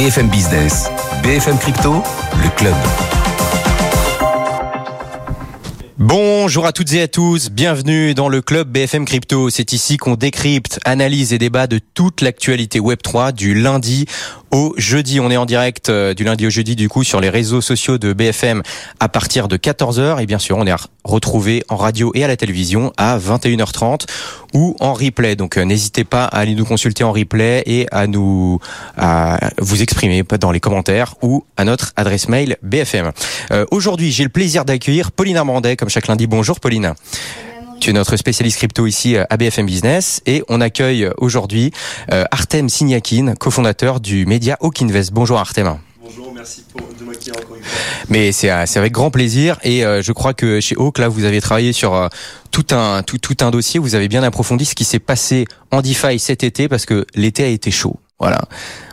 BFM Business, BFM Crypto, le club. Bonjour à toutes et à tous, bienvenue dans le club BFM Crypto. C'est ici qu'on décrypte, analyse et débat de toute l'actualité Web3 du lundi au jeudi. On est en direct euh, du lundi au jeudi du coup sur les réseaux sociaux de BFM à partir de 14h et bien sûr on est retrouvé en radio et à la télévision à 21h30 ou en replay. Donc euh, n'hésitez pas à aller nous consulter en replay et à nous à vous exprimer dans les commentaires ou à notre adresse mail BFM. Euh, Aujourd'hui j'ai le plaisir d'accueillir Pauline Armandet comme chaque lundi. Bonjour Pauline. Tu es notre spécialiste crypto ici à BFM Business et on accueille aujourd'hui euh, Artem Signakin, cofondateur du média Hawk Invest. Bonjour Artem. Bonjour, merci pour, de m'accueillir encore une fois. Mais c'est euh, c'est avec grand plaisir et euh, je crois que chez Hawk là vous avez travaillé sur euh, tout un tout tout un dossier, vous avez bien approfondi ce qui s'est passé en DeFi cet été parce que l'été a été chaud. Voilà.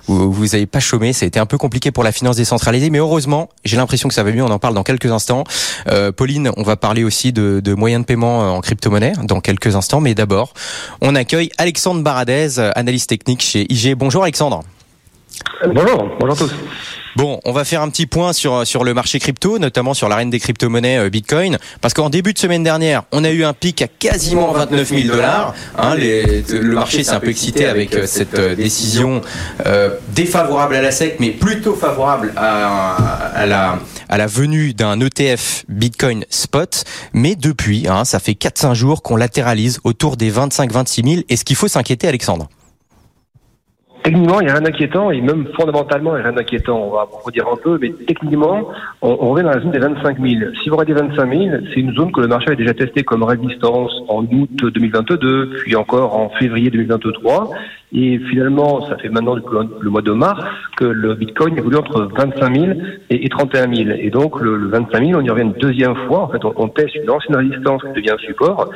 Vous vous avez pas chômé, ça a été un peu compliqué pour la finance décentralisée, mais heureusement, j'ai l'impression que ça va mieux. On en parle dans quelques instants. Euh, Pauline, on va parler aussi de, de moyens de paiement en crypto-monnaie dans quelques instants, mais d'abord, on accueille Alexandre Baradez, analyste technique chez IG. Bonjour Alexandre. Bonjour, bonjour à tous. Bon, on va faire un petit point sur le marché crypto, notamment sur la reine des crypto-monnaies euh, Bitcoin, parce qu'en début de semaine dernière, on a eu un pic à quasiment 29 000 dollars. Hein, le marché s'est un peu excité avec euh, cette euh, décision défavorable à la SEC, mais plutôt favorable à, à la à la venue d'un ETF Bitcoin Spot. Mais depuis, hein, ça fait 4-5 jours qu'on latéralise autour des 25-26 000. Est-ce qu'il faut s'inquiéter, Alexandre Techniquement, il n'y a rien d'inquiétant et même fondamentalement, il n'y a rien d'inquiétant. On va redire un peu, mais techniquement, on, on revient dans la zone des 25 000. Si vous regardez 25 000, c'est une zone que le marché avait déjà testée comme résistance en août 2022, puis encore en février 2023. Et finalement, ça fait maintenant depuis le mois de mars que le Bitcoin évolue entre 25 000 et, et 31 000. Et donc, le, le 25 000, on y revient une deuxième fois. En fait, on, teste une ancienne résistance qui devient un support.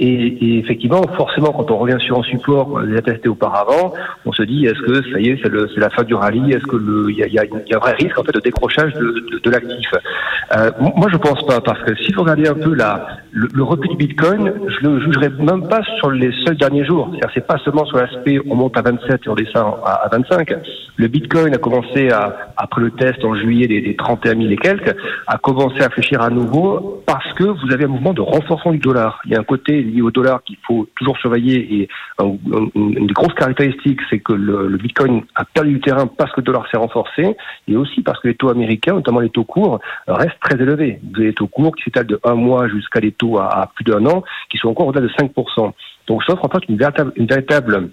Et, effectivement, forcément, quand on revient sur un support qu'on a déjà testé auparavant, on se dit est-ce que ça y est, c'est la fin du rallye? Est-ce que il y a, un vrai risque en fait de décrochage de, l'actif? Euh, Moi, je pense pas parce que si vous regardez un peu la, le, le repli du Bitcoin, je le jugerai même pas sur les seuls derniers jours. C'est-à-dire, c'est pas seulement sur l'aspect on monte à 27 et on descend à, à 25. Le Bitcoin a commencé à après le test en juillet des, des 31 000 et quelques, a commencé à fléchir à nouveau parce que vous avez un mouvement de renforcement du dollar. Il y a un côté lié au dollar qu'il faut toujours surveiller et un- un- une des grosses caractéristiques, c'est que le, le Bitcoin a perdu du terrain parce que le dollar s'est renforcé et aussi parce que les taux américains, notamment les taux courts, restent très élevés. Vous avez les taux courts qui s'étalent de un mois jusqu'à des taux à, à plus d'un an qui sont encore au-delà de 5%. Donc ça offre en fait une véritable, une véritable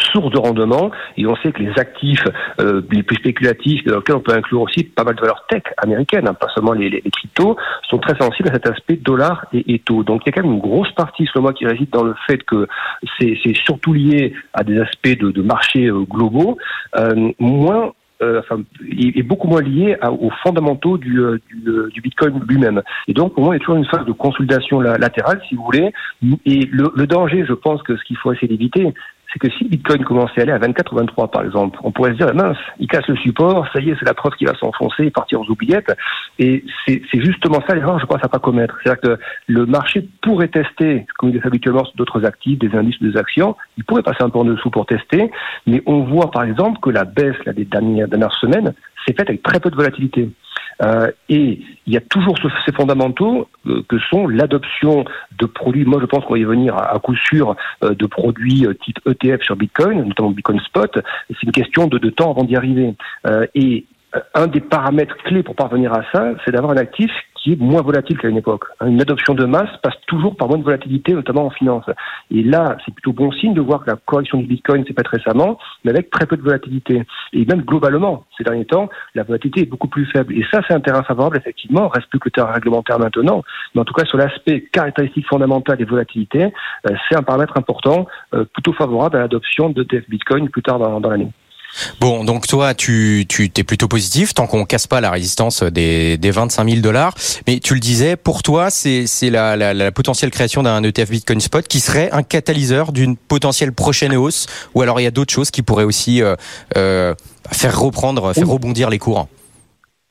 source de rendement et on sait que les actifs euh, les plus spéculatifs dans lesquels on peut inclure aussi pas mal de valeurs tech américaines, hein, pas seulement les, les, cryptos, sont très sensibles à cet aspect dollar et, taux. Donc il y a quand même une grosse partie, selon moi, qui réside dans le fait que c'est surtout lié à des aspects de, de marchés euh, globaux, euh, moins euh, enfin, est beaucoup moins lié aux fondamentaux du, euh, du, du Bitcoin lui-même. Et donc, pour moi, il y a toujours une phase de consolidation la- latérale, si vous voulez. Et le, le danger, je pense que ce qu'il faut essayer d'éviter, c'est que si Bitcoin commençait à aller à 24 ou 23, par exemple, on pourrait se dire, mince, il casse le support, ça y est, c'est la preuve qu'il va s'enfoncer et partir aux oubliettes. Et c'est justement ça l'erreur, je pense, à pas commettre. C'est-à-dire que le marché pourrait tester, comme il fait habituellement sur d'autres actifs, des indices des actions, il pourrait passer un peu en dessous pour tester, mais on voit, par exemple, que la baisse là, des dernières, dernières semaines s'est faite avec très peu de volatilité. Euh, et il y a toujours ce- ces fondamentaux euh, que sont l'adoption de produits, moi je pense qu'on va y venir à, coup sûr, euh, de produits type ETF sur Bitcoin, notamment Bitcoin Spot. C'est une question de, temps avant d'y arriver. Et un des paramètres clés pour parvenir à ça, c'est d'avoir un actif qui est moins volatile qu'à une époque. Hein, Une adoption de masse passe toujours par moins de volatilité, notamment en finance. Et là, c'est plutôt bon signe de voir que la correction du Bitcoin s'est faite récemment, mais avec très peu de volatilité. Et même globalement, ces derniers temps, la volatilité est beaucoup plus faible. Et ça, c'est un terrain favorable, effectivement. Reste plus que le terrain réglementaire maintenant. Mais en tout cas, sur l'aspect caractéristique fondamentale des volatilités, euh, c'est un paramètre important, euh, plutôt favorable à l'adoption de TF Bitcoin plus tard dans l'année. Bon, donc toi, tu tu t'es plutôt positif tant qu'on casse pas la résistance des des 25 000 dollars. Mais tu le disais, pour toi, c'est c'est la, la la potentielle création d'un ETF Bitcoin Spot qui serait un catalyseur d'une potentielle prochaine hausse, ou alors il y a d'autres choses qui pourraient aussi euh, euh, faire reprendre, faire rebondir les cours.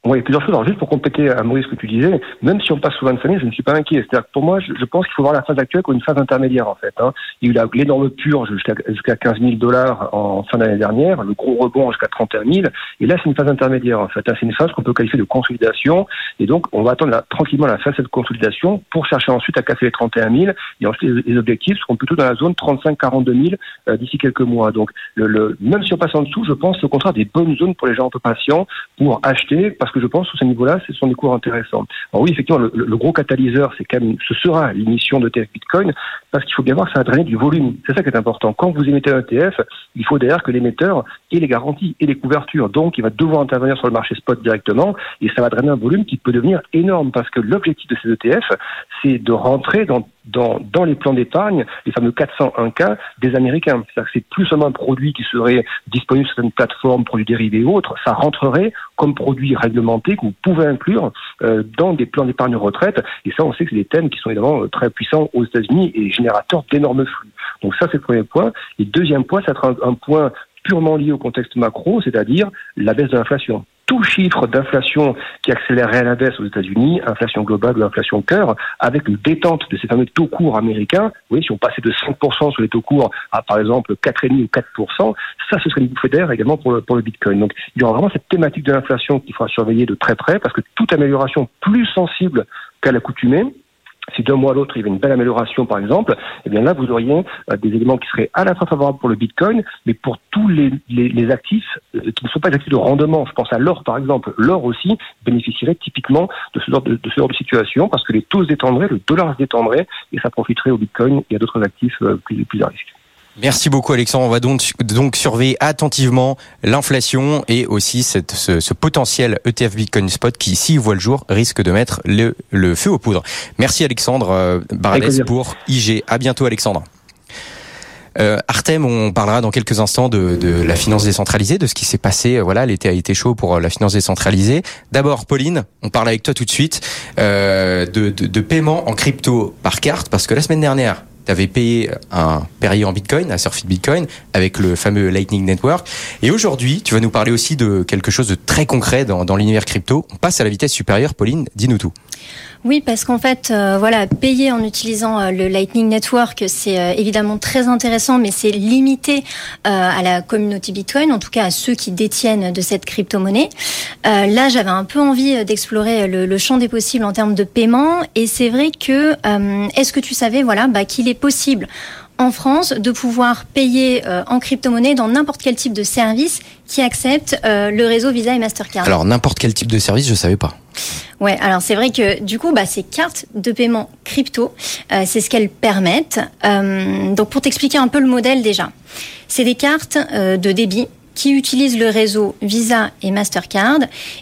Oui, plusieurs choses. Alors, juste pour compléter à Maurice ce que tu disais, même si on passe sous 25 000, je ne suis pas inquiet. C'est-à-dire que pour moi, je, pense qu'il faut voir la phase actuelle comme une phase intermédiaire, en fait. Hein. Il y a eu l'énorme purge jusqu'à jusqu'à 15 000 dollars en fin d'année dernière, le gros rebond jusqu'à 31 000. Et là, c'est une phase intermédiaire, en fait. Hein. C'est une phase qu'on peut qualifier de consolidation. Et donc, on va attendre tranquillement la phase de consolidation pour chercher ensuite à casser les 31 000. Et ensuite, les, les objectifs seront plutôt dans la zone 35-42 000 euh, d'ici quelques mois. Donc, le, le, même si on passe en dessous, je pense au contraire des bonnes zones pour les gens un peu patients pour acheter, parce que je pense sous ce niveau-là, ce sont des cours intéressants. Alors oui, effectivement, le, gros catalyseur, c'est ce sera l'émission de TF Bitcoin, parce qu'il faut bien voir que ça va drainer du volume. C'est ça qui est important. Quand vous émettez un ETF, il faut derrière que l'émetteur ait les garanties et les couvertures. Donc, il va devoir intervenir sur le marché spot directement, et ça va drainer un volume qui peut devenir énorme, parce que l'objectif de ces ETF, c'est de rentrer dans dans, dans les plans d'épargne, les fameux 401K des Américains. C'est-à-dire que c'est plus seulement un produit qui serait disponible sur certaines plateformes, produits dérivés ou autres, ça rentrerait comme produit réglementé que vous pouvez inclure euh, dans des plans d'épargne retraite. Et ça, on sait que c'est des thèmes qui sont évidemment très puissants aux États-Unis et générateurs d'énormes flux. Donc ça, c'est le premier point. Et deuxième point, ça sera un point purement lié au contexte macro, c'est-à-dire la baisse de l'inflation tout chiffre d'inflation qui accélérerait à la baisse aux États-Unis, inflation globale ou inflation cœur, avec une détente de ces fameux taux courts américains, oui, si on passait de 5% sur les taux courts à par exemple 4,5% ou 4%, ça ce serait une bouffée d'air également pour le, pour le Bitcoin. Donc il y aura vraiment cette thématique de l'inflation qu'il faudra surveiller de très près parce que toute amélioration plus sensible qu'à l'accoutumée, si d'un mois à l'autre il y avait une belle amélioration par exemple, eh bien là vous auriez euh, des éléments qui seraient à la fois favorables pour le Bitcoin, mais pour tous les, actifs euh, qui ne sont pas des actifs de rendement. Je pense à l'or par exemple. L'or aussi bénéficierait typiquement de ce genre de, de, ce genre de situation parce que les taux se détendraient, le dollar se détendrait et ça profiterait au Bitcoin et à d'autres actifs euh, plus, plus à risque. Merci beaucoup Alexandre. On va donc, donc surveiller attentivement l'inflation et aussi cette, ce, ce, potentiel ETF Bitcoin Spot qui, s'il voit le jour, risque de mettre le, le feu aux poudres. Merci Alexandre euh, Baradès pour IG. À bientôt Alexandre. Euh, Artem, on parlera dans quelques instants de, de la finance décentralisée, de ce qui s'est passé. Voilà, l'été a été chaud pour la finance décentralisée. D'abord, Pauline, on parle avec toi tout de suite euh, de, de, de paiement en crypto par carte, parce que la semaine dernière, tu avais payé un période en Bitcoin, un Surfit Bitcoin, avec le fameux Lightning Network. Et aujourd'hui, tu vas nous parler aussi de quelque chose de très concret dans, dans l'univers crypto. On passe à la vitesse supérieure. Pauline, dis-nous tout. Oui, parce qu'en fait, euh, voilà, payer en utilisant euh, le Lightning Network, c'est euh, évidemment très intéressant, mais c'est limité à la communauté Bitcoin, en tout cas à ceux qui détiennent de cette crypto-monnaie. là, j'avais un peu envie d'explorer le, le, champ des possibles en termes de paiement, et c'est vrai que, est-ce que tu savais, voilà, bah, qu'il est possible en France de pouvoir payer euh, en crypto-monnaie dans n'importe quel type de service qui accepte euh, le réseau Visa et Mastercard. Alors n'importe quel type de service, je savais pas. Ouais, alors c'est vrai que du coup, bah, ces cartes de paiement crypto, euh, c'est ce qu'elles permettent. Donc pour t'expliquer un peu le modèle déjà, c'est des cartes de débit qui utilisent le réseau Visa et Mastercard.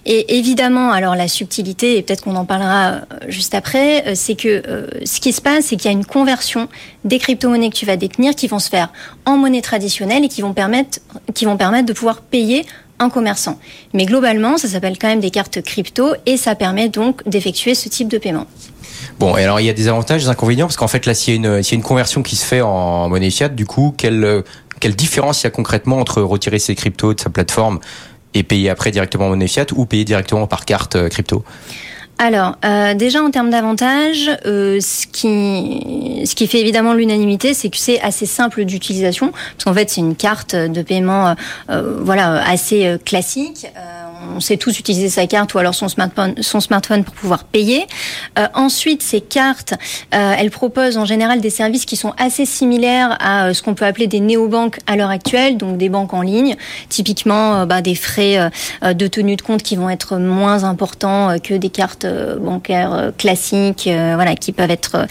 Et évidemment, alors la subtilité, et peut-être qu'on en parlera euh, juste après, euh, c'est que euh, ce qui se passe, c'est qu'il y a une conversion des crypto-monnaies que tu vas détenir qui vont se faire en monnaie traditionnelle et qui vont permettre, qui vont permettre de pouvoir payer un commerçant. Mais globalement, ça s'appelle quand même des cartes crypto et ça permet donc d'effectuer ce type de paiement. Bon, et alors il y a des avantages, des inconvénients, parce qu'en fait là, s'il y, y a une conversion qui se fait en monnaie fiat, du coup, quelle, quelle différence il y a concrètement entre retirer ses cryptos de sa plateforme et payer après directement en monnaie fiat ou payer directement par carte crypto? Alors, euh, déjà en termes d'avantages, euh, ce qui fait évidemment l'unanimité, c'est que c'est assez simple d'utilisation, parce qu'en fait c'est une carte de paiement, euh, voilà, assez classique on sait tous utiliser sa carte ou alors son smartphone, pour pouvoir payer. Euh, ensuite, ces cartes, euh, elles proposent en général des services qui sont assez similaires à euh, ce qu'on peut appeler des néobanques à l'heure actuelle, donc des banques en ligne, typiquement bah, des frais de tenue de compte qui vont être moins importants que des cartes bancaires classiques, voilà, qui peuvent être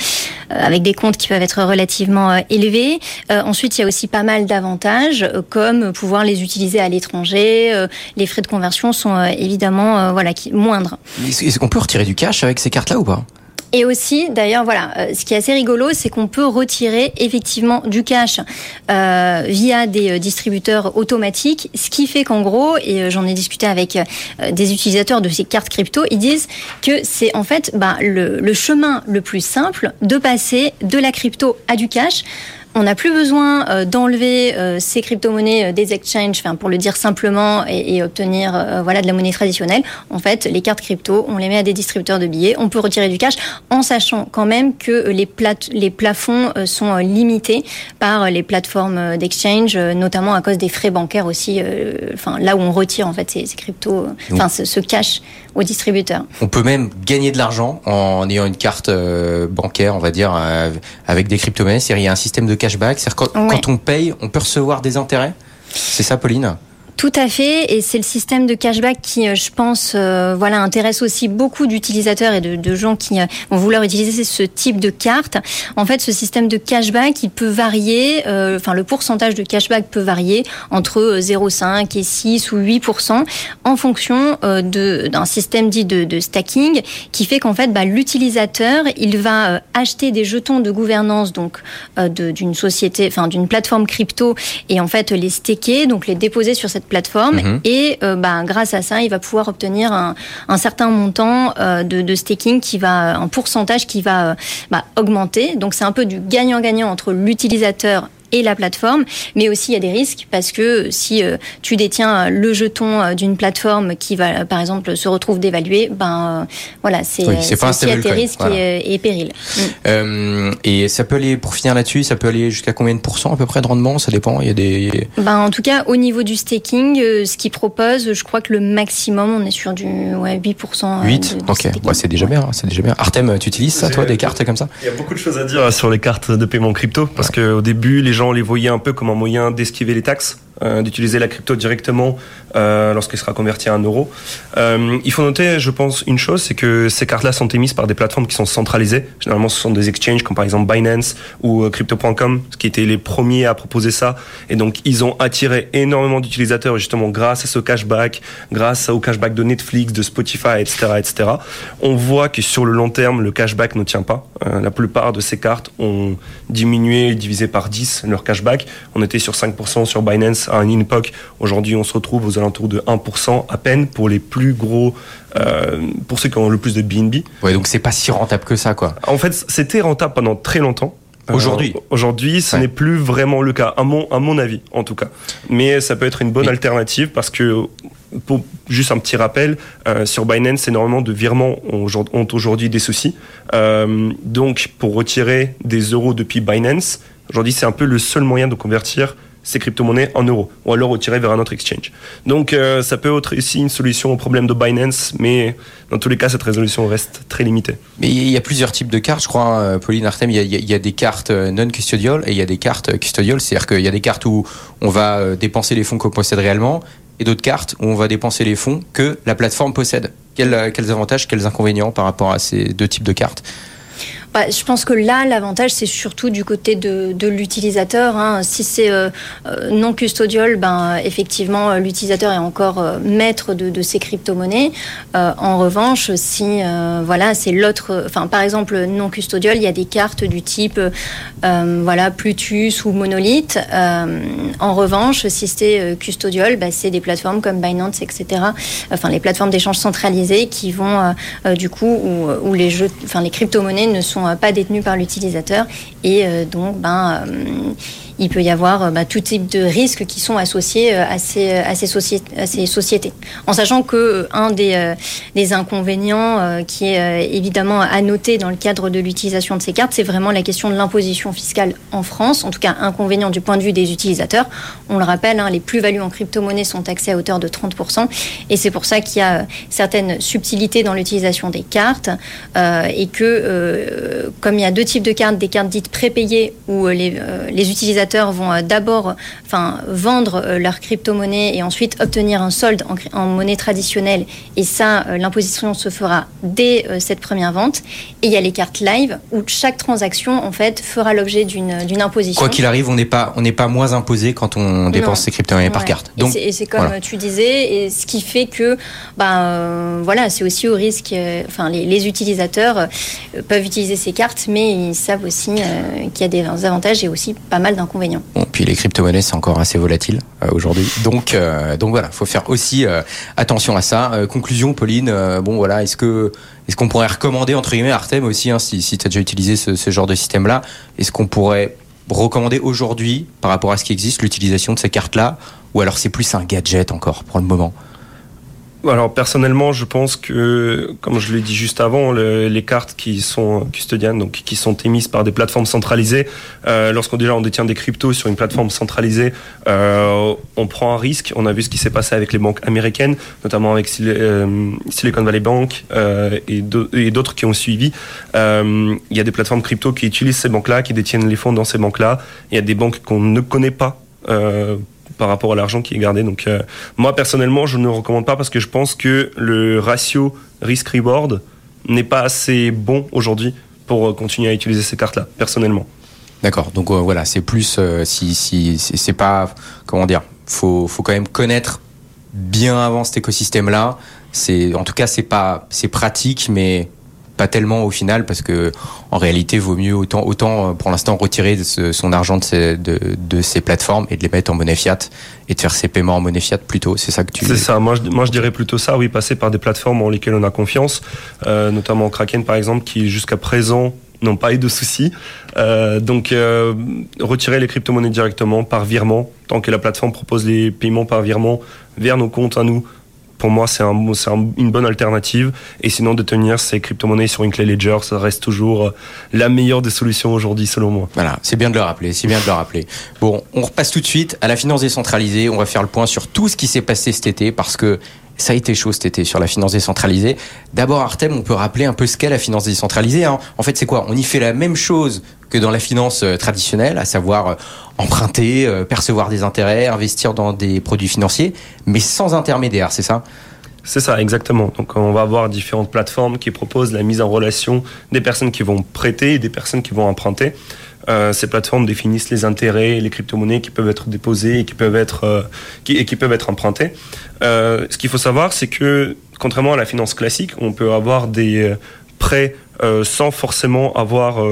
avec des comptes qui peuvent être relativement élevés. ensuite, il y a aussi pas mal d'avantages, comme pouvoir les utiliser à l'étranger, les frais de conversion sont euh, évidemment euh, voilà, qui, moindres. Est-ce qu'on peut retirer du cash avec ces cartes-là ou pas? Et aussi, d'ailleurs, voilà, euh, ce qui est assez rigolo, c'est qu'on peut retirer effectivement du cash euh, via des distributeurs automatiques, ce qui fait qu'en gros, et j'en ai discuté avec des utilisateurs de ces cartes crypto, ils disent que c'est en fait bah, le, le chemin le plus simple de passer de la crypto à du cash on n'a plus besoin euh, d'enlever euh, ces crypto-monnaies euh, des exchanges, enfin pour le dire simplement, et, et obtenir voilà de la monnaie traditionnelle. En fait, les cartes crypto, on les met à des distributeurs de billets, on peut retirer du cash, en sachant quand même que les, plate- les plafonds sont limités par les plateformes d'exchange, notamment à cause des frais bancaires aussi. euh, Enfin, là où on retire en fait ces, ces cryptos, enfin ce, ce cash aux distributeurs. On peut même gagner de l'argent en ayant une carte euh, bancaire, on va dire, euh, avec des crypto-monnaies. C'est-à-dire, il y a un système de cashback. C'est-à-dire, quand, Ouais. quand on paye, on peut recevoir des intérêts. C'est ça, Pauline? Tout à fait, et c'est le système de cashback qui, euh, je pense, euh, voilà, intéresse aussi beaucoup d'utilisateurs et de, de gens qui euh, vont vouloir utiliser ce type de carte. En fait, ce système de cashback, il peut varier, euh, enfin le pourcentage de cashback peut varier entre euh, 0,5 et 6 ou 8% en fonction d'un système dit de, de stacking, qui fait qu'en fait, bah, l'utilisateur, il va acheter des jetons de gouvernance donc d'une société, enfin d'une plateforme crypto, et en fait les staker, donc les déposer sur cette plateforme Mhm. et euh, bah, grâce à ça, il va pouvoir obtenir un, un certain montant euh, de, de staking qui va, un pourcentage qui va euh, bah, augmenter. Donc c'est un peu du gagnant-gagnant entre l'utilisateur et la plateforme, mais aussi il y a des risques parce que si euh, tu détiens euh, le jeton euh, d'une plateforme qui va, par exemple, se retrouve dévalué, ben euh, voilà, c'est Oui, c'est pas un aussi à tes risques voilà. et, et périls. Mm. Euh, Et ça peut aller, pour finir là-dessus, ça peut aller jusqu'à combien de pourcents à peu près de rendement? Ça dépend. Il y a des. Ben, en tout cas, au niveau du staking, euh, ce qu'ils proposent, je crois que le maximum, on est sur du ouais, 8%. euh, 8 de- de Ok. Ouais, c'est déjà bien. hein, C'est déjà bien. Artem, tu utilises ça, toi, des cartes comme ça? Il y a beaucoup de choses à dire sur les cartes de paiement crypto parce que au début, les gens les voyaient un peu comme un moyen d'esquiver les taxes, d'utiliser la crypto directement euh, lorsqu'elle sera convertie en euros. Euh, il faut noter, je pense, une chose, c'est que ces cartes-là sont émises par des plateformes qui sont centralisées. Généralement, ce sont des exchanges comme par exemple Binance ou euh, Crypto.com, qui étaient les premiers à proposer ça. Et donc, ils ont attiré énormément d'utilisateurs justement grâce à ce cashback, grâce au cashback de Netflix, de Spotify, etc., etc. On voit que sur le long terme, le cashback ne tient pas. Euh, la plupart de ces cartes ont diminué, divisé par 10 leur cashback. On était sur 5% sur Binance à une époque. Aujourd'hui, on se retrouve aux alentours de 1% à peine pour les plus gros, euh, pour ceux qui ont le plus de BNB. Ouais, donc c'est pas si rentable que ça, quoi. En fait, c'était rentable pendant très longtemps. Euh, Aujourd'hui. Aujourd'hui, ce Ouais. n'est plus vraiment le cas, à mon, à mon avis, en tout cas. Mais ça peut être une bonne Oui. alternative parce que, pour juste un petit rappel, euh, sur Binance, énormément de virements ont, aujourd- ont aujourd'hui des soucis. Euh, donc, pour retirer des euros depuis Binance, aujourd'hui, c'est un peu le seul moyen de convertir ces crypto-monnaies en euros ou alors retirer vers un autre exchange. Donc, euh, ça peut être aussi une solution au problème de Binance, mais dans tous les cas, cette résolution reste très limitée. Mais il y a plusieurs types de cartes, je crois, hein, Pauline Artem. Il y a, des cartes euh, non custodial et il y a des cartes euh, custodial. C'est-à-dire qu'il y a des cartes où on va dépenser les fonds qu'on possède réellement et d'autres cartes où on va dépenser les fonds que la plateforme possède. Quels avantages, quels inconvénients par rapport à ces deux types de cartes? Bah, je pense que là, l'avantage, c'est surtout du côté de, de l'utilisateur. hein. Si c'est euh, euh, non custodial, ben, effectivement, euh, l'utilisateur est encore maître de, ces crypto-monnaies. En revanche, si voilà, c'est l'autre, enfin, par exemple, non custodial, il y a des cartes du type voilà, Plutus ou Monolith. En revanche, si c'est custodial, bah, c'est des plateformes comme Binance, etc. Enfin, les plateformes d'échange centralisées qui vont, du coup, où, les jeux, les crypto-monnaies ne sont euh, pas détenues par l'utilisateur. Et euh, donc, ben, euh, il peut y avoir euh, bah, tout type de risques qui sont associés euh, à ces, à ces, à ces sociétés. En sachant que euh, un des, euh, des inconvénients euh, qui est euh, évidemment à noter dans le cadre de l'utilisation de ces cartes, c'est vraiment la question de l'imposition fiscale en France. En tout cas, inconvénient du point de vue des utilisateurs. On le rappelle, hein, les plus-values en crypto-monnaie sont taxées à hauteur de 30%. Et c'est pour ça qu'il y a euh, certaines subtilités dans l'utilisation des cartes. euh, et que, euh, comme il y a deux types de cartes, des cartes dites prépayées où euh, les, euh, les utilisateurs vont euh, d'abord enfin, vendre euh, leur crypto-monnaie et ensuite obtenir un solde en, monnaie traditionnelle. Et ça, euh, l'imposition se fera dès cette première vente. Et il y a les cartes live où chaque transaction, en fait, fera l'objet d'une imposition. Quoi qu'il arrive, on n'est pas, on pas moins imposé quand on dépense ses crypto-monnaies par carte. Donc, c'est- et c'est comme voilà. tu disais, et ce qui fait que, bah, euh, voilà, c'est aussi au risque. euh, Enfin, les, les utilisateurs euh, peuvent utiliser ces cartes, mais ils savent aussi qu'il y a des avantages et aussi pas mal d'inconvénients. Bon, puis les crypto-monnaies, c'est encore assez volatile euh, aujourd'hui. Donc, euh, donc voilà, faut faire aussi euh, attention à ça. Euh, conclusion, Pauline. bon, voilà, est-ce que est-ce qu'on pourrait recommander entre guillemets Artem aussi, hein, si, si tu as déjà utilisé ce, ce genre de système-là, est-ce qu'on pourrait recommander aujourd'hui, par rapport à ce qui existe, l'utilisation de ces cartes-là Ou alors c'est plus un gadget encore pour le moment? Alors personnellement, je pense que, comme je l'ai dit juste avant, les cartes qui sont custodianes, donc qui sont émises par des plateformes centralisées, euh, lorsqu'on déjà on détient des cryptos sur une plateforme centralisée, euh, on prend un risque. On a vu ce qui s'est passé avec les banques américaines, notamment avec euh, Silicon Valley Bank et d'autres qui ont suivi. Il y a des plateformes crypto qui utilisent ces banques-là, qui détiennent les fonds dans ces banques-là. Il y a des banques qu'on ne connaît pas par rapport à l'argent qui est gardé. Donc euh, moi personnellement, je ne recommande pas parce que je pense que le ratio risk-reward n'est pas assez bon aujourd'hui pour euh, continuer à utiliser ces cartes-là, personnellement. D'accord. Donc euh, voilà, c'est plus si si c'est pas comment dire, faut faut quand même connaître bien avant cet écosystème-là. C'est en tout cas c'est pas c'est pratique, mais pas tellement au final parce que en réalité vaut mieux autant autant euh, pour l'instant retirer son argent de ces, de, de, ces plateformes et de les mettre en monnaie fiat et de faire ses paiements en monnaie fiat plutôt c'est ça que tu c'est ça moi je, moi je dirais plutôt ça oui passer par des plateformes en lesquelles on a confiance euh, notamment Kraken par exemple qui jusqu'à présent n'ont pas eu de soucis. Euh, donc, euh, retirer les crypto-monnaies directement par virement, tant que la plateforme propose les paiements par virement vers nos comptes à nous, pour moi, c'est un, une bonne alternative. Et sinon, de tenir ces crypto-monnaies sur une clé Ledger, ça reste toujours euh, la meilleure des solutions aujourd'hui, selon moi. Voilà, c'est bien de le rappeler, c'est bien de le rappeler. Bon, on repasse tout de suite à la finance décentralisée. On va faire le point sur tout ce qui s'est passé cet été parce que ça a été chaud cet été sur la finance décentralisée. D'abord, Artem, on peut rappeler un peu ce qu'est la finance décentralisée. Hein. En fait, c'est quoi? On y fait la même chose que dans la finance euh, traditionnelle, à savoir euh, emprunter, euh, percevoir des intérêts, investir dans des produits financiers, mais sans intermédiaire, c'est ça? C'est ça, exactement. Donc on va avoir différentes plateformes qui proposent la mise en relation des personnes qui vont prêter et des personnes qui vont emprunter. Ces plateformes définissent les intérêts, les crypto-monnaies qui peuvent être déposées et qui peuvent être, qui, et qui peuvent être empruntées. ce qu'il faut savoir, c'est que contrairement à la finance classique, on peut avoir des prêts sans forcément avoir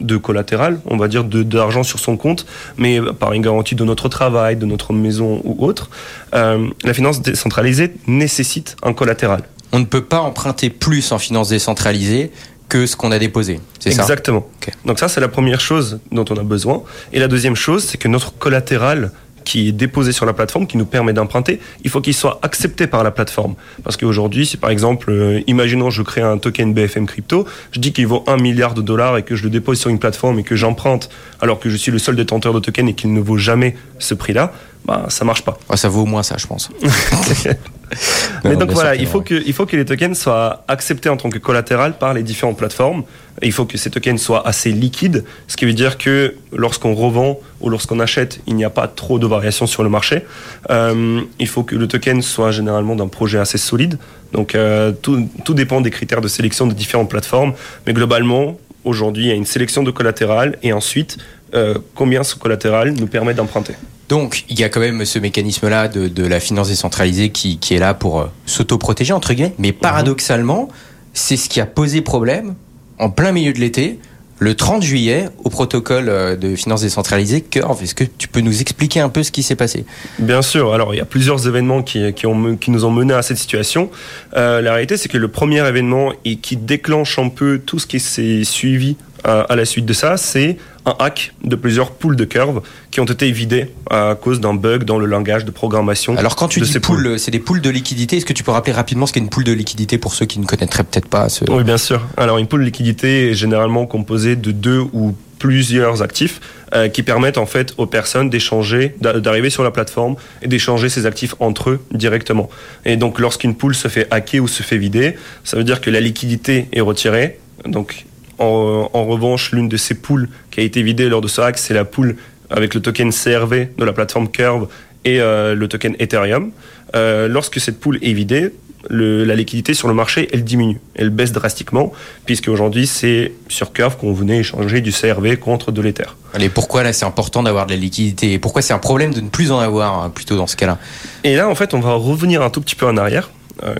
de collatéral, on va dire d'argent sur son compte, mais par une garantie de notre travail, de notre maison ou autre, euh, la finance décentralisée nécessite un collatéral. On ne peut pas emprunter plus en finance décentralisée que ce qu'on a déposé. C'est ça? Exactement. Donc ça, c'est la première chose dont on a besoin. Et la deuxième chose, c'est que notre collatéral qui est déposé sur la plateforme, qui nous permet d'emprunter, il faut qu'il soit accepté par la plateforme. Parce qu'aujourd'hui, si par exemple, euh, imaginons je crée un token BFM crypto, je dis qu'il vaut un milliard de dollars et que je le dépose sur une plateforme et que j'emprunte alors que je suis le seul détenteur de token et qu'il ne vaut jamais ce prix-là, bah, ça marche pas. ça vaut au moins ça, je pense. Mais donc voilà, il faut, que, il faut que les tokens soient acceptés en tant que collatéral par les différentes plateformes. il faut que ces tokens soient assez liquides, ce qui veut dire que lorsqu'on revend ou lorsqu'on achète, il n'y a pas trop de variations sur le marché. Euh, il faut que le token soit généralement d'un projet assez solide. Donc euh, tout, tout dépend des critères de sélection de différentes plateformes. Mais globalement, aujourd'hui, il y a une sélection de collatéral et ensuite, euh, combien ce collatéral nous permet d'emprunter. Donc, il y a quand même ce mécanisme-là de, la finance décentralisée qui, est là pour euh, s'autoprotéger, entre guillemets. Mais paradoxalement, c'est ce qui a posé problème en plein milieu de l'été, le 30 juillet, au protocole euh, de finance décentralisée Curve. Est-ce que tu peux nous expliquer un peu ce qui s'est passé? Bien sûr. Alors, il y a plusieurs événements qui, ont, qui nous ont mené à cette situation. Euh, la réalité, c'est que le premier événement et qui déclenche un peu tout ce qui s'est suivi à la suite de ça, c'est un hack de plusieurs poules de curves qui ont été vidées à cause d'un bug dans le langage de programmation. Alors quand tu dis poules, c'est des poules de liquidité. Est-ce que tu peux rappeler rapidement ce qu'est une poule de liquidité pour ceux qui ne connaîtraient peut-être pas ce... Oui, bien sûr. Alors une poule de liquidité est généralement composée de deux ou plusieurs actifs euh, qui permettent en fait aux personnes d'échanger, d'arriver sur la plateforme et d'échanger ces actifs entre eux directement. Et donc lorsqu'une poule se fait hacker ou se fait vider, ça veut dire que la liquidité est retirée. Donc en, revanche, l'une de ces poules qui a été vidée lors de ce hack, c'est la poule avec le token CRV de la plateforme Curve et euh, le token Ethereum. Euh, lorsque cette poule est vidée, la liquidité sur le marché, elle diminue, elle baisse drastiquement, puisque aujourd'hui c'est sur Curve qu'on venait échanger du CRV contre de l'Ether. Allez, pourquoi là c'est important d'avoir de la liquidité? Et pourquoi c'est un problème de ne plus en avoir hein, plutôt dans ce cas-là? Et là en fait on va revenir un tout petit peu en arrière. Euh,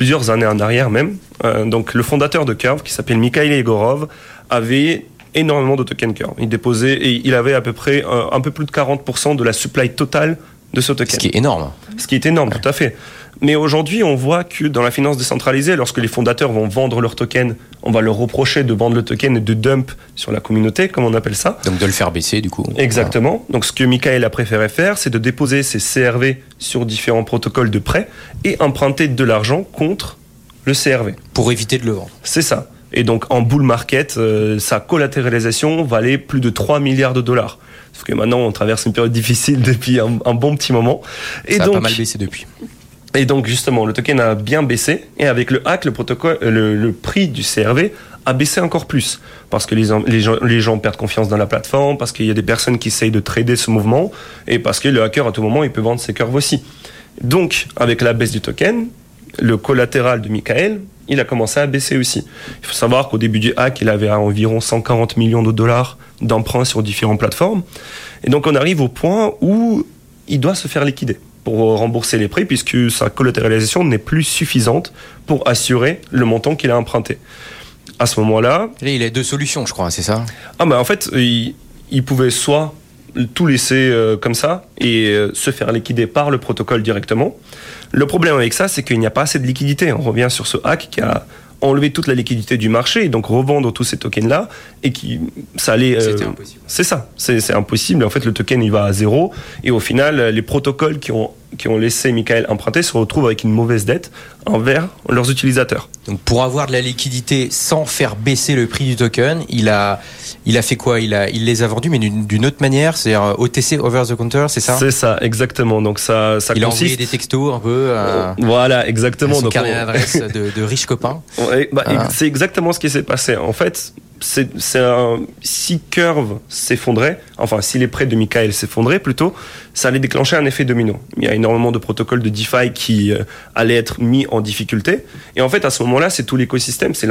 plusieurs années en arrière même. Euh, donc le fondateur de Curve, qui s'appelle Mikhail Egorov, avait énormément de tokens Curve. Il déposait et il avait à peu près euh, un peu plus de 40% de la supply totale de ce token. Ce qui est énorme. Ce qui est énorme, tout à fait. Mais aujourd'hui, on voit que dans la finance décentralisée, lorsque les fondateurs vont vendre leur token, on va leur reprocher de vendre le token et de dump sur la communauté, comme on appelle ça. Donc de le faire baisser, du coup. Exactement. Donc ce que Michael a préféré faire, c'est de déposer ses CRV sur différents protocoles de prêt et emprunter de l'argent contre le CRV. Pour éviter de le vendre. C'est ça. Et donc en bull market, euh, sa collatéralisation valait plus de 3 milliards de dollars. Sauf que maintenant, on traverse une période difficile depuis un, un bon petit moment. Et ça donc, a pas mal baissé depuis. Et donc justement, le token a bien baissé. Et avec le hack, le, euh, prix du CRV a baissé encore plus. Parce que les, gens, les gens perdent confiance dans la plateforme, parce qu'il y a des personnes qui essayent de trader ce mouvement, et parce que le hacker, à tout moment, il peut vendre ses curves aussi. Donc, avec la baisse du token, le collatéral de Michael, il a commencé à baisser aussi. Il faut savoir qu'au début du hack, il avait environ 140 millions de dollars d'emprunts sur différentes plateformes. Et donc on arrive au point où il doit se faire liquider pour rembourser les prix puisque sa collatéralisation n'est plus suffisante pour assurer le montant qu'il a emprunté. À ce moment-là... Il a deux solutions, je crois, c'est ça? Ah ben en fait, il, il pouvait soit tout laisser euh, comme ça et euh, se faire liquider par le protocole directement. Le problème avec ça, c'est qu'il n'y a pas assez de liquidité. On revient sur ce hack qui a enlevé toute la liquidité du marché et donc revendre tous ces tokens là et qui ça allait euh, c'est ça c'est impossible en fait le token il va à zéro et au final les protocoles qui ont qui ont laissé Michael emprunter se retrouvent avec une mauvaise dette envers leurs utilisateurs. Donc pour avoir de la liquidité sans faire baisser le prix du token, il a, il a fait quoi? Il, a, il les a vendus mais d'une autre manière, c'est-à-dire OTC, over the counter, c'est ça? C'est ça, exactement. Donc ça, ça il consiste... a envoyé des textos un peu. À, voilà, exactement. Son Donc carnet d'adresse de, de riches copains. Bah, Ah. C'est exactement ce qui s'est passé. En fait, c'est si Curve s'effondrait, enfin si les prêts de Michael s'effondraient plutôt, ça allait déclencher un effet domino. Il y a énormément de protocoles de DeFi qui euh, allaient être mis en difficulté. Et en fait, à ce moment-là, c'est tout l'écosystème, c'est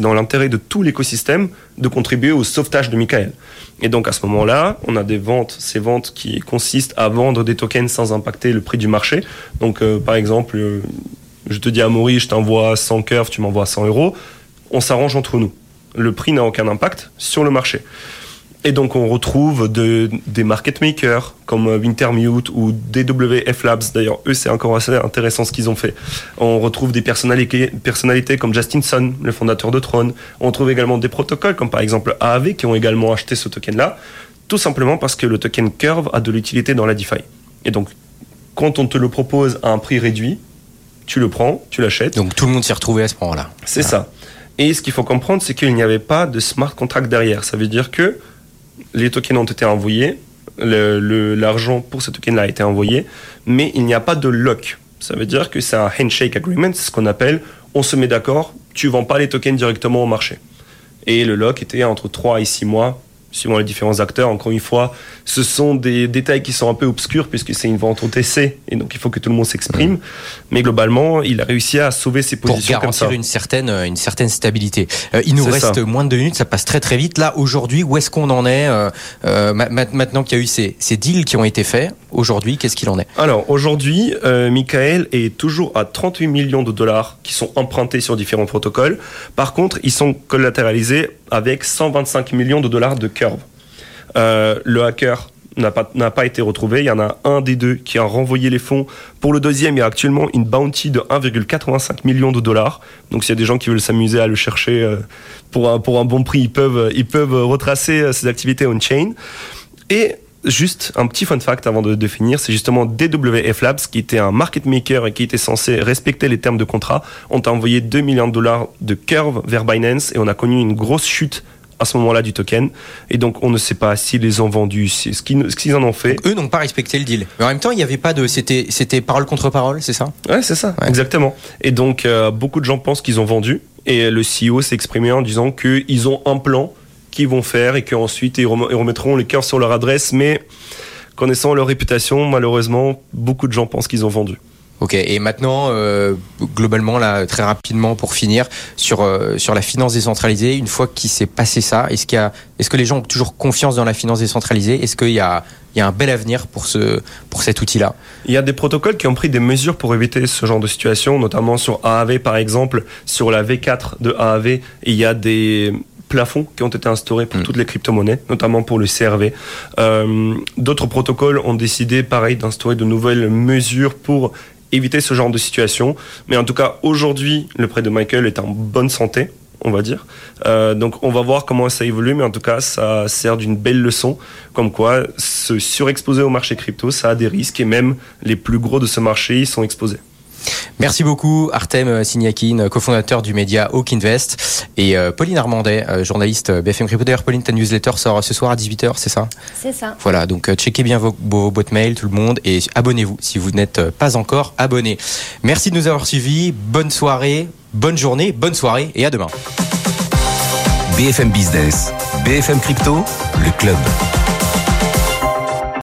dans l'intérêt de tout l'écosystème de contribuer au sauvetage de Michael. Et donc à ce moment-là, on a des ventes, ces ventes qui consistent à vendre des tokens sans impacter le prix du marché. Donc euh, par exemple, euh, je te dis à Maury, je t'envoie 100 curves, tu m'envoies 100 euros. On s'arrange entre nous le prix n'a aucun impact sur le marché. Et donc on retrouve de, des market makers comme Wintermute ou DWF Labs. D'ailleurs, eux, c'est encore assez intéressant ce qu'ils ont fait. On retrouve des personnalités, personnalités comme Justin Sun, le fondateur de Tron. On trouve également des protocoles comme par exemple AAV qui ont également acheté ce token-là, tout simplement parce que le token Curve a de l'utilité dans la DeFi. Et donc, quand on te le propose à un prix réduit, tu le prends, tu l'achètes. Donc tout le monde s'est retrouvé à ce moment-là. C'est ça. Et ce qu'il faut comprendre, c'est qu'il n'y avait pas de smart contract derrière. Ça veut dire que les tokens ont été envoyés, l'argent pour ce token-là a été envoyé, mais il n'y a pas de lock. Ça veut dire que c'est un handshake agreement, c'est ce qu'on appelle on se met d'accord, tu vends pas les tokens directement au marché. Et le lock était entre 3 et 6 mois, suivant les différents acteurs. Encore une fois, ce sont des détails qui sont un peu obscurs puisque c'est une vente OTC et donc il faut que tout le monde s'exprime. Mais globalement, il a réussi à sauver ses Pour positions comme ça. garantir une certaine, une certaine stabilité. Euh, il nous reste ça. moins de deux minutes, ça passe très très vite. Là, aujourd'hui, où est-ce qu'on en est euh, euh, ma- ma- Maintenant qu'il y a eu ces, ces deals qui ont été faits, aujourd'hui, qu'est-ce qu'il en est Alors aujourd'hui, euh, Michael est toujours à 38 millions de dollars qui sont empruntés sur différents protocoles. Par contre, ils sont collatéralisés avec 125 millions de dollars de curve. Euh, le hacker n'a pas, pas été retrouvé. Il y en a un des deux qui a renvoyé les fonds. Pour le deuxième, il y a actuellement une bounty de 1,85 million de dollars. Donc s'il y a des gens qui veulent s'amuser à le chercher euh, pour, un, pour un bon prix, ils peuvent, ils peuvent retracer ces activités on-chain. Et juste un petit fun fact avant de, de finir, c'est justement DWF Labs, qui était un market maker et qui était censé respecter les termes de contrat, ont envoyé 2 millions de dollars de curve vers Binance et on a connu une grosse chute à ce moment-là du token. Et donc on ne sait pas s'ils les ont vendus, si- ce qu'ils en ont fait. Eux n'ont pas respecté le deal. Mais en même temps, il n'y avait pas de. C'était c'était parole contre parole, c'est ça? Ouais, c'est ça, Ouais. exactement. Et donc, euh, beaucoup de gens pensent qu'ils ont vendu. Et le CEO s'est exprimé en disant qu'ils ont un plan qu'ils vont faire et qu'ensuite ils rem- ils remettront les cœurs sur leur adresse. Mais connaissant leur réputation, malheureusement, beaucoup de gens pensent qu'ils ont vendu. Ok. Et maintenant, euh, globalement, là, très rapidement pour finir sur euh, sur la finance décentralisée. Une fois qu'il s'est passé ça, est-ce qu'il y a, est-ce que les gens ont toujours confiance dans la finance décentralisée? Est-ce qu'il y a il y a un bel avenir pour ce pour cet outil-là? Il y a des protocoles qui ont pris des mesures pour éviter ce genre de situation, notamment sur AAV par exemple, sur la V4 de AAV, il y a des plafonds qui ont été instaurés pour Mm. toutes les crypto-monnaies, notamment pour le CRV. Euh, D'autres protocoles ont décidé, pareil, d'instaurer de nouvelles mesures pour éviter ce genre de situation. Mais en tout cas, aujourd'hui, le prêt de Michael est en bonne santé, on va dire. Euh, donc, on va voir comment ça évolue, mais en tout cas, ça sert d'une belle leçon, comme quoi se surexposer au marché crypto, ça a des risques, et même les plus gros de ce marché, ils sont exposés. Merci beaucoup Artem Signakin, cofondateur du média Hawk Invest et euh, Pauline Armandet, euh, journaliste BFM Crypto. D'ailleurs, Pauline, ta newsletter sort ce soir à 18h, c'est ça? C'est ça. Voilà, donc euh, checkez bien vos, vos boîtes mail, tout le monde, et abonnez-vous si vous n'êtes euh, pas encore abonné. Merci de nous avoir suivis, bonne soirée, bonne journée, bonne soirée et à demain. BFM Business, BFM Crypto, le club.